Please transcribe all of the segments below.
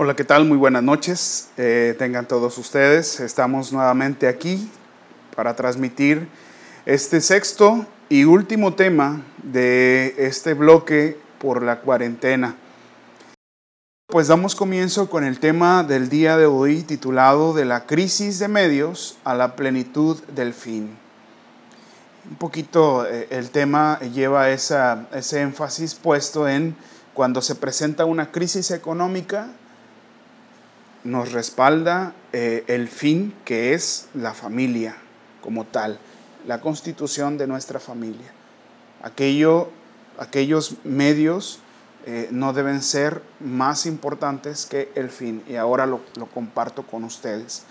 Hola, ¿qué tal? Muy buenas noches. Eh, tengan todos ustedes. Estamos nuevamente aquí para transmitir este sexto y último tema de este bloque por la cuarentena. Pues damos comienzo con el tema del día de hoy titulado De la crisis de medios a la plenitud del fin. Un poquito eh, el tema lleva esa, ese énfasis puesto en cuando se presenta una crisis económica, nos respalda eh, el fin que es la familia como tal, la constitución de nuestra familia. Aquello, aquellos medios eh, no deben ser más importantes que el fin y ahora lo, lo comparto con ustedes.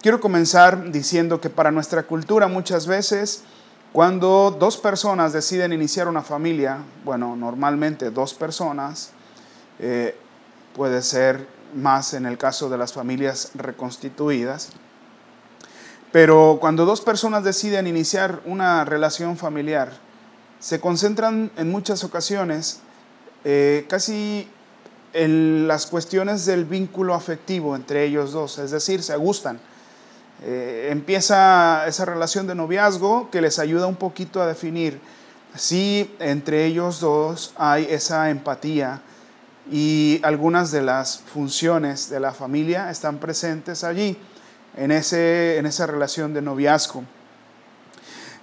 Quiero comenzar diciendo que para nuestra cultura muchas veces cuando dos personas deciden iniciar una familia, bueno, normalmente dos personas, eh, puede ser más en el caso de las familias reconstituidas. Pero cuando dos personas deciden iniciar una relación familiar, se concentran en muchas ocasiones eh, casi en las cuestiones del vínculo afectivo entre ellos dos, es decir, se gustan. Eh, empieza esa relación de noviazgo que les ayuda un poquito a definir si entre ellos dos hay esa empatía, y algunas de las funciones de la familia están presentes allí, en, ese, en esa relación de noviazgo.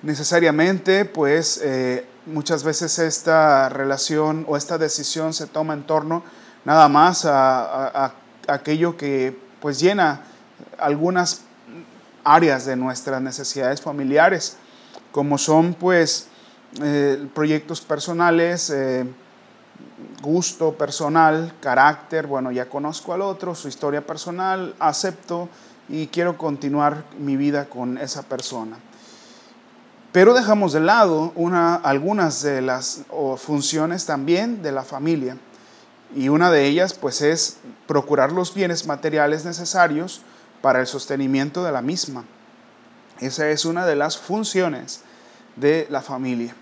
Necesariamente, pues eh, muchas veces esta relación o esta decisión se toma en torno nada más a, aquello que pues llena algunas áreas de nuestras necesidades familiares, como son pues eh, proyectos personales, eh, gusto personal, carácter, bueno, ya conozco al otro, su historia personal, acepto y quiero continuar mi vida con esa persona. Pero dejamos de lado una, algunas de las funciones también de la familia y una de ellas pues es procurar los bienes materiales necesarios para el sostenimiento de la misma. Esa es una de las funciones de la familia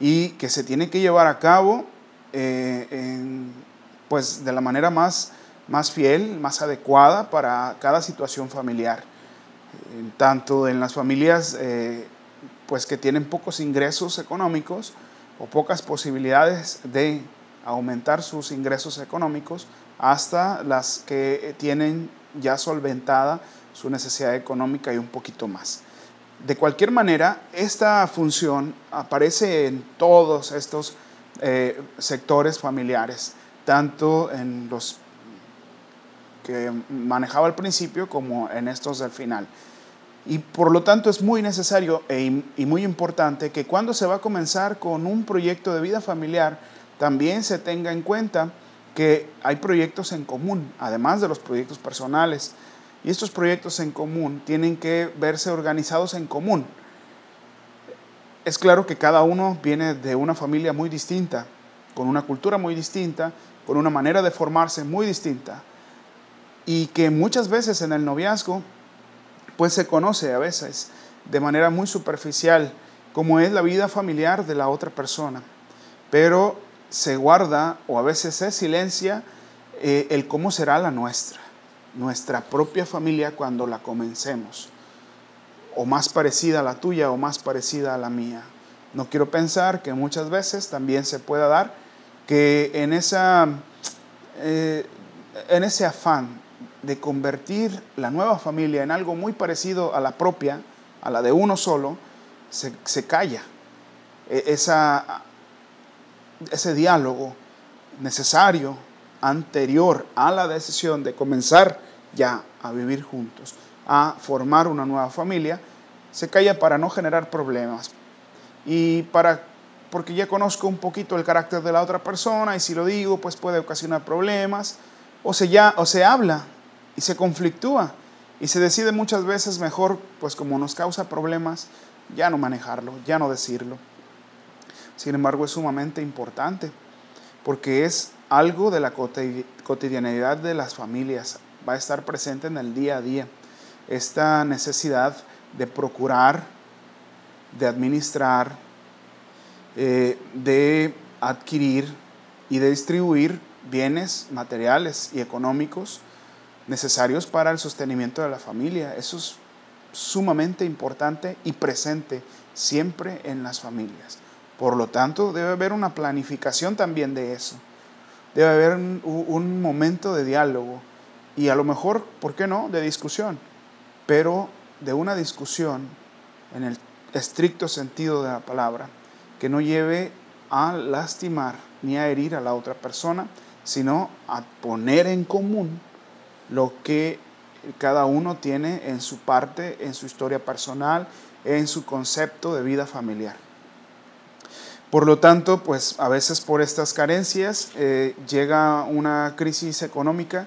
y que se tiene que llevar a cabo eh, pues de la manera más, más fiel, más adecuada para cada situación familiar. Tanto en las familias eh, pues que tienen pocos ingresos económicos o pocas posibilidades de aumentar sus ingresos económicos, hasta las que tienen ya solventada su necesidad económica y un poquito más. De cualquier manera, esta función aparece en todos estos eh, sectores familiares, tanto en los que manejaba al principio como en estos del final. Y por lo tanto es muy necesario e y muy importante que cuando se va a comenzar con un proyecto de vida familiar, también se tenga en cuenta que hay proyectos en común, además de los proyectos personales. Y estos proyectos en común tienen que verse organizados en común. Es claro que cada uno viene de una familia muy distinta, con una cultura muy distinta, con una manera de formarse muy distinta. Y que muchas veces en el noviazgo, pues se conoce a veces de manera muy superficial cómo es la vida familiar de la otra persona. Pero se guarda o a veces se silencia eh, el cómo será la nuestra, nuestra propia familia cuando la comencemos o más parecida a la tuya o más parecida a la mía. No quiero pensar que muchas veces también se pueda dar que en, esa, eh, en ese afán de convertir la nueva familia en algo muy parecido a la propia, a la de uno solo, se, se calla. E, esa, ese diálogo necesario anterior a la decisión de comenzar ya a vivir juntos a formar una nueva familia, se calla para no generar problemas y para porque ya conozco un poquito el carácter de la otra persona y si lo digo pues puede ocasionar problemas o se ya o se habla y se conflictúa y se decide muchas veces mejor pues como nos causa problemas ya no manejarlo, ya no decirlo. Sin embargo es sumamente importante porque es algo de la cotidianidad de las familias, va a estar presente en el día a día esta necesidad de procurar, de administrar, eh, de adquirir y de distribuir bienes materiales y económicos necesarios para el sostenimiento de la familia. Eso es sumamente importante y presente siempre en las familias. Por lo tanto, debe haber una planificación también de eso. Debe haber un, momento de diálogo y a lo mejor, ¿por qué no?, de discusión, pero de una discusión en el estricto sentido de la palabra, que no lleve a lastimar ni a herir a la otra persona, sino a poner en común lo que cada uno tiene en su parte, en su historia personal, en su concepto de vida familiar. Por lo tanto, pues a veces por estas carencias eh, llega una crisis económica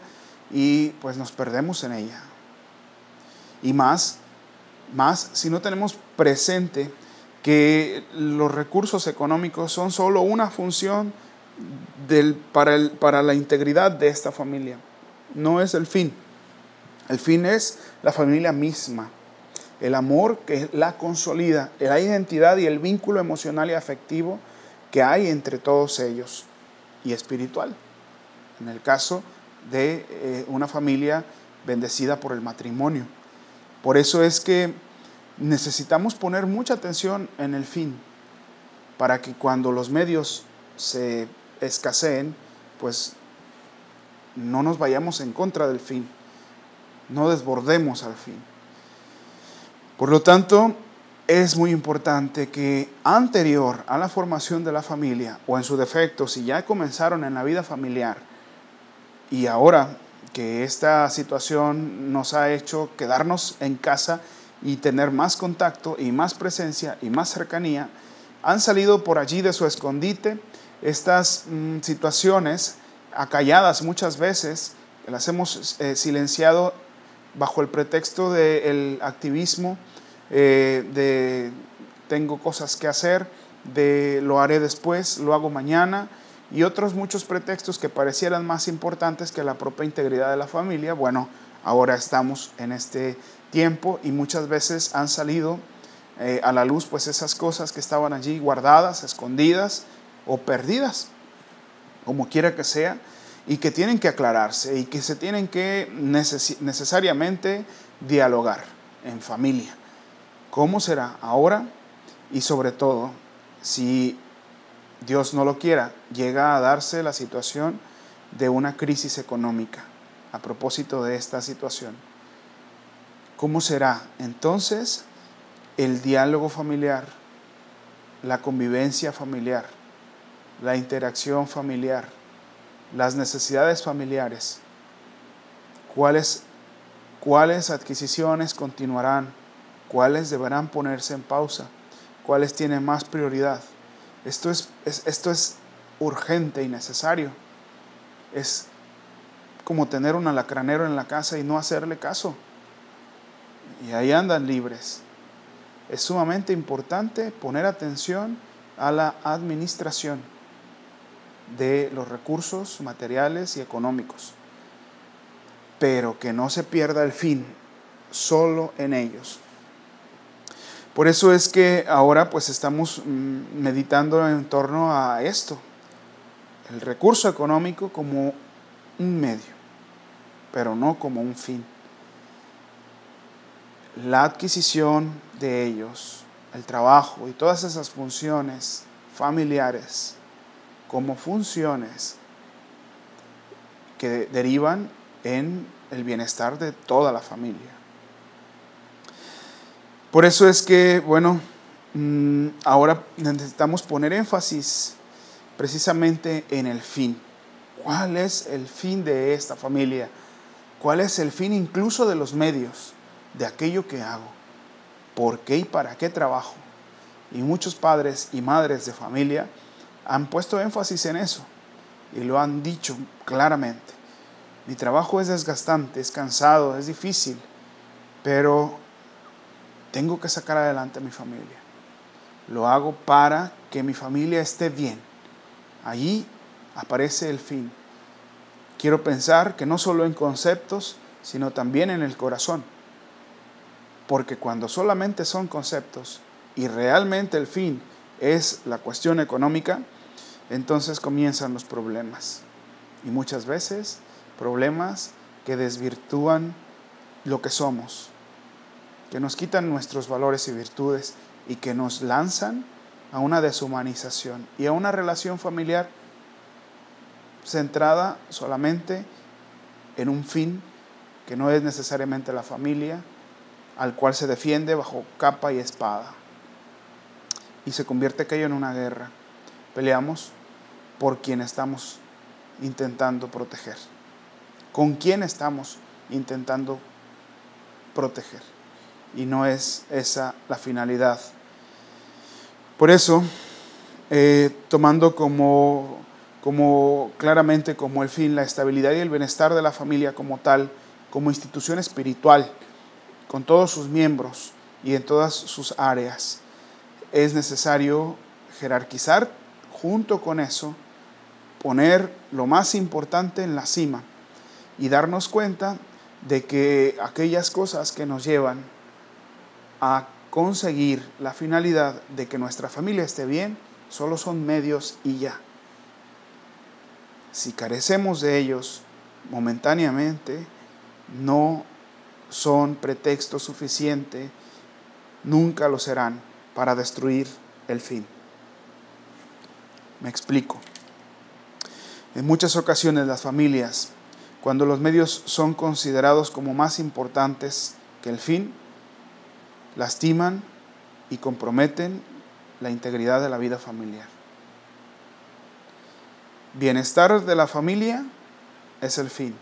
y pues nos perdemos en ella. Y más, más si no tenemos presente que los recursos económicos son solo una función del, para, el, para la integridad de esta familia. No es el fin. El fin es la familia misma. El amor que la consolida, la identidad y el vínculo emocional y afectivo que hay entre todos ellos y espiritual. En el caso de eh, una familia bendecida por el matrimonio. Por eso es que necesitamos poner mucha atención en el fin, para que cuando los medios se escaseen, pues no nos vayamos en contra del fin, no desbordemos al fin. Por lo tanto, es muy importante que anterior a la formación de la familia, o en su defecto, si ya comenzaron en la vida familiar, y ahora que esta situación nos ha hecho quedarnos en casa y tener más contacto y más presencia y más cercanía, han salido por allí de su escondite estas mm, situaciones acalladas muchas veces, las hemos eh, silenciado bajo el pretexto del activismo, eh, de tengo cosas que hacer, de lo haré después, lo hago mañana, y otros muchos pretextos que parecieran más importantes que la propia integridad de la familia. Bueno, ahora estamos en este tiempo y muchas veces han salido eh, a la luz pues esas cosas que estaban allí guardadas, escondidas o perdidas, como quiera que sea, y que tienen que aclararse y que se tienen que necesariamente dialogar en familia. ¿Cómo será ahora? Y sobre todo, si Dios no lo quiera, llega a darse la situación de una crisis económica a propósito de esta situación. ¿Cómo será entonces el diálogo familiar, la convivencia familiar, la interacción familiar, las necesidades familiares? ¿Cuáles, cuáles adquisiciones continuarán? ¿Cuáles deberán ponerse en pausa? ¿Cuáles tienen más prioridad? Esto es, esto es urgente y necesario. Es como tener un alacranero en la casa y no hacerle caso y ahí andan libres. Es sumamente importante poner atención a la administración de los recursos materiales y económicos, pero que no se pierda el fin solo en ellos. Por eso es que ahora pues estamos mm, meditando en torno a esto, el recurso económico como un medio, pero no como un fin la adquisición de ellos, el trabajo y todas esas funciones familiares como funciones que derivan en el bienestar de toda la familia. Por eso es que, bueno, mm, ahora necesitamos poner énfasis precisamente en el fin. ¿Cuál es el fin de esta familia? ¿Cuál es el fin incluso de los medios? de aquello que hago, por qué y para qué trabajo. Y muchos padres y madres de familia han puesto énfasis en eso y lo han dicho claramente. Mi trabajo es desgastante, es cansado, es difícil, pero tengo que sacar adelante a mi familia. Lo hago para que mi familia esté bien. Allí aparece el fin. Quiero pensar que no solo en conceptos, sino también en el corazón. Porque cuando solamente son conceptos y realmente el fin es la cuestión económica, entonces comienzan los problemas. y muchas veces problemas que desvirtúan lo que somos, que nos quitan nuestros valores y virtudes y que nos lanzan a una deshumanización y a una relación familiar centrada solamente en un fin que no es necesariamente la familia, al cual se defiende bajo capa y espada. Y se convierte aquello en una guerra. Peleamos por quien estamos intentando proteger. ¿Con quién estamos intentando proteger? Y no es esa la finalidad. Por eso, eh, tomando como, como claramente como el fin la estabilidad y el bienestar de la familia como tal, como institución espiritual, con todos sus miembros y en todas sus áreas, es necesario jerarquizar junto con eso, poner lo más importante en la cima y darnos cuenta de que aquellas cosas que nos llevan a conseguir la finalidad de que nuestra familia esté bien solo son medios y ya. Si carecemos de ellos momentáneamente, no son pretexto suficiente, nunca lo serán para destruir el fin. Me explico. En muchas ocasiones las familias, cuando los medios son considerados como más importantes que el fin, lastiman y comprometen la integridad de la vida familiar. Bienestar de la familia es el fin.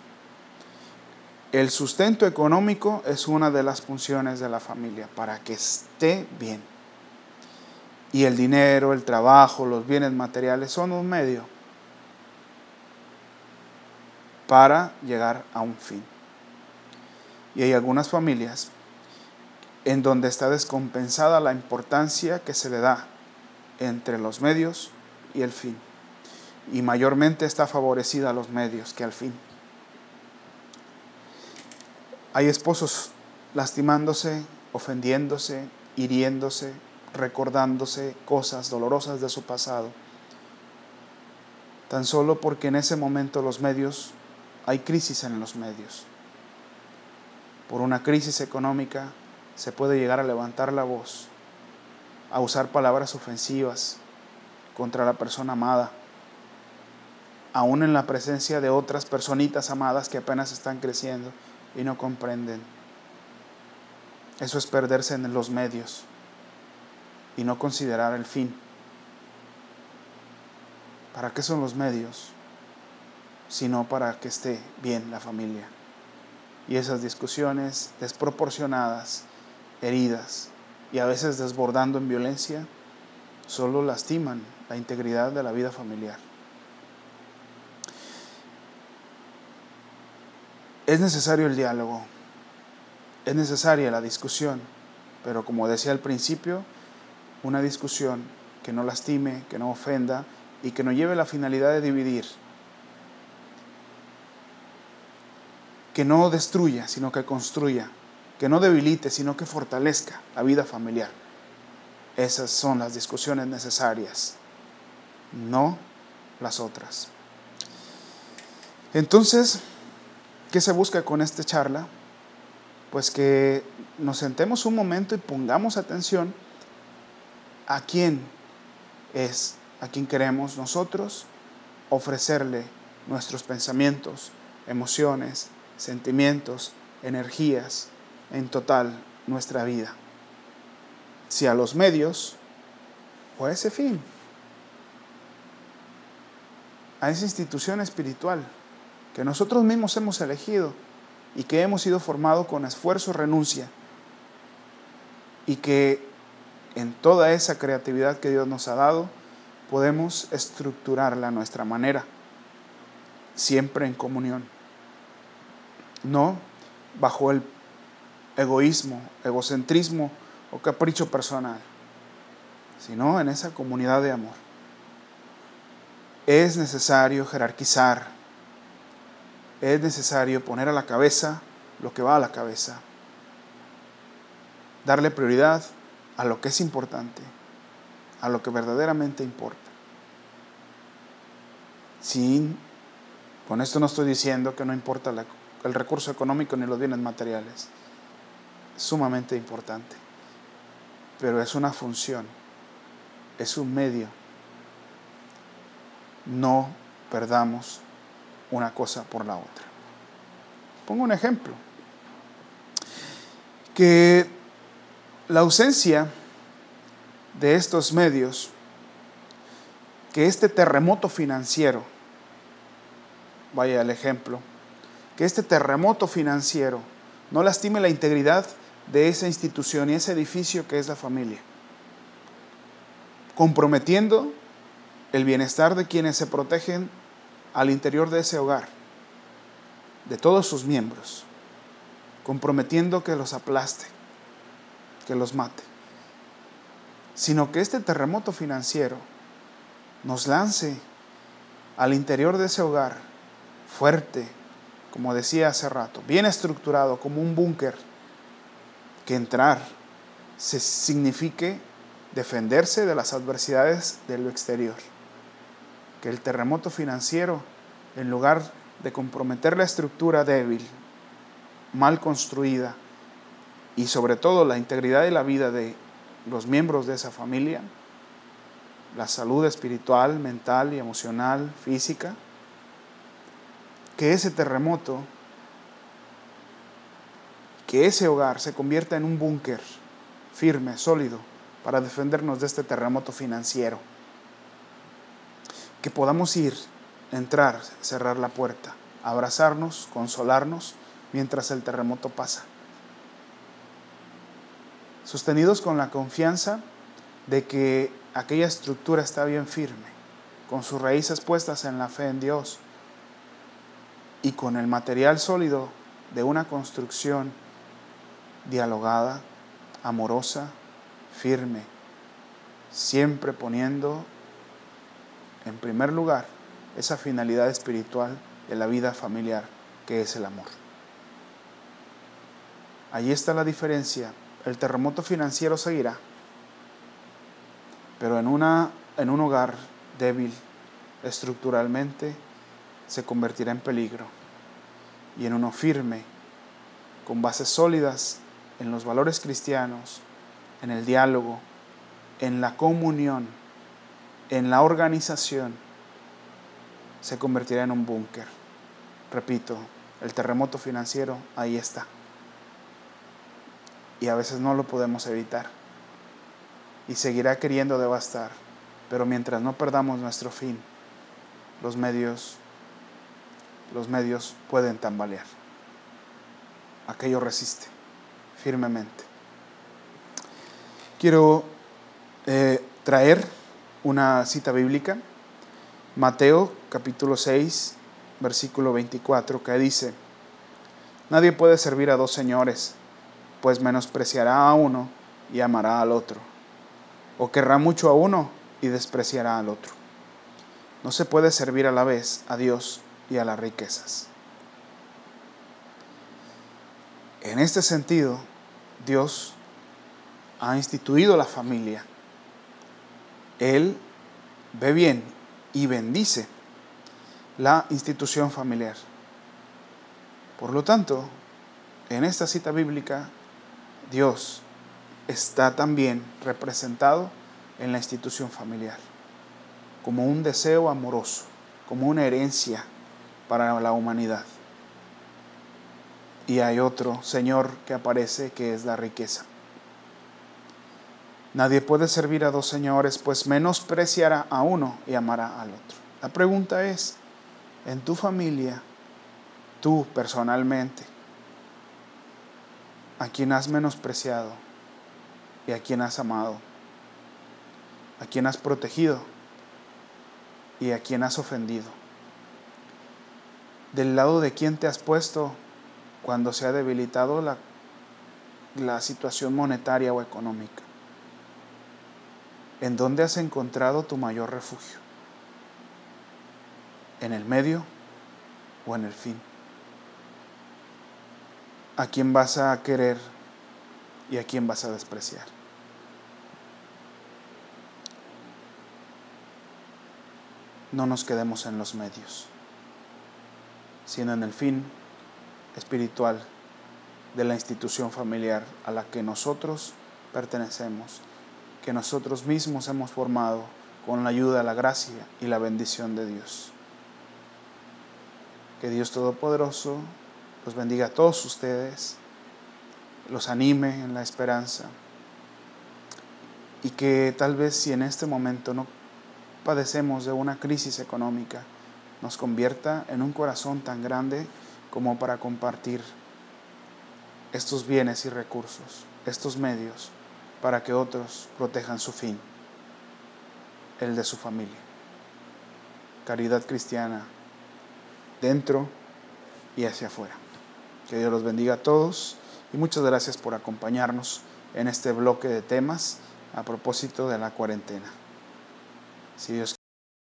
El sustento económico es una de las funciones de la familia para que esté bien. Y el dinero, el trabajo, los bienes materiales son un medio para llegar a un fin. Y hay algunas familias en donde está descompensada la importancia que se le da entre los medios y el fin. Y mayormente está favorecida a los medios que al fin. Hay esposos lastimándose, ofendiéndose, hiriéndose, recordándose cosas dolorosas de su pasado, tan solo porque en ese momento los medios, hay crisis en los medios. Por una crisis económica se puede llegar a levantar la voz, a usar palabras ofensivas contra la persona amada, aún en la presencia de otras personitas amadas que apenas están creciendo y no comprenden. Eso es perderse en los medios y no considerar el fin. ¿Para qué son los medios? Sino para que esté bien la familia. Y esas discusiones desproporcionadas, heridas y a veces desbordando en violencia, solo lastiman la integridad de la vida familiar. Es necesario el diálogo, es necesaria la discusión, pero como decía al principio, una discusión que no lastime, que no ofenda y que no lleve la finalidad de dividir, que no destruya, sino que construya, que no debilite, sino que fortalezca la vida familiar. Esas son las discusiones necesarias, no las otras. Entonces, ¿Qué se busca con esta charla? Pues que nos sentemos un momento y pongamos atención a quién es, a quién queremos nosotros ofrecerle nuestros pensamientos, emociones, sentimientos, energías, en total nuestra vida. Si a los medios o a ese fin, a esa institución espiritual que nosotros mismos hemos elegido y que hemos sido formados con esfuerzo, renuncia, y que en toda esa creatividad que Dios nos ha dado, podemos estructurarla a nuestra manera, siempre en comunión, no bajo el egoísmo, egocentrismo o capricho personal, sino en esa comunidad de amor. Es necesario jerarquizar es necesario poner a la cabeza lo que va a la cabeza. Darle prioridad a lo que es importante, a lo que verdaderamente importa. Sin Con esto no estoy diciendo que no importa el recurso económico ni los bienes materiales. Sumamente importante. Pero es una función, es un medio. No perdamos una cosa por la otra. Pongo un ejemplo. Que la ausencia de estos medios, que este terremoto financiero, vaya el ejemplo, que este terremoto financiero no lastime la integridad de esa institución y ese edificio que es la familia, comprometiendo el bienestar de quienes se protegen al interior de ese hogar, de todos sus miembros, comprometiendo que los aplaste, que los mate, sino que este terremoto financiero nos lance al interior de ese hogar fuerte, como decía hace rato, bien estructurado, como un búnker, que entrar se signifique defenderse de las adversidades de lo exterior. Que el terremoto financiero, en lugar de comprometer la estructura débil, mal construida, y sobre todo la integridad de la vida de los miembros de esa familia, la salud espiritual, mental y emocional, física, que ese terremoto, que ese hogar se convierta en un búnker firme, sólido, para defendernos de este terremoto financiero. Que podamos ir, entrar, cerrar la puerta, abrazarnos, consolarnos mientras el terremoto pasa. Sostenidos con la confianza de que aquella estructura está bien firme, con sus raíces puestas en la fe en Dios y con el material sólido de una construcción dialogada, amorosa, firme, siempre poniendo en primer lugar esa finalidad espiritual de la vida familiar que es el amor. Allí está la diferencia. El terremoto financiero seguirá, pero en, una, en un hogar débil estructuralmente, se convertirá en peligro y en uno firme, con bases sólidas en los valores cristianos, en el diálogo, en la comunión, en la organización, se convertirá en un búnker. Repito, el terremoto financiero ahí está. Y a veces no lo podemos evitar. Y seguirá queriendo devastar. Pero mientras no perdamos nuestro fin, los medios los medios pueden tambalear. Aquello resiste firmemente. Quiero eh, traer una cita bíblica, Mateo capítulo 6, versículo 24, que dice, Nadie puede servir a dos señores, pues menospreciará a uno y amará al otro, o querrá mucho a uno y despreciará al otro. No se puede servir a la vez a Dios y a las riquezas. En este sentido, Dios ha instituido la familia. Él ve bien y bendice la institución familiar. Por lo tanto, en esta cita bíblica, Dios está también representado en la institución familiar, como un deseo amoroso, como una herencia para la humanidad. Y hay otro Señor que aparece que es la riqueza. Nadie puede servir a dos señores, pues menospreciará a uno y amará al otro. La pregunta es, en tu familia, tú personalmente, ¿a quién has menospreciado y a quién has amado? ¿A quién has protegido y a quién has ofendido? del lado de quién te has puesto cuando se ha debilitado la, la situación monetaria o económica. ¿En dónde has encontrado tu mayor refugio? ¿En el medio o en el fin? ¿A quién vas a querer y a quién vas a despreciar? No nos quedemos en los medios sino en el fin espiritual de la institución familiar a la que nosotros pertenecemos, que nosotros mismos hemos formado con la ayuda, la gracia y la bendición de Dios. Que Dios Todopoderoso los bendiga a todos ustedes, los anime en la esperanza y que tal vez si en este momento no padecemos de una crisis económica, nos convierta en un corazón tan grande como para compartir estos bienes y recursos, estos medios, para que otros protejan su fin, el de su familia. Caridad cristiana dentro y hacia afuera. Que Dios los bendiga a todos y muchas gracias por acompañarnos en este bloque de temas a propósito de la cuarentena. Si Dios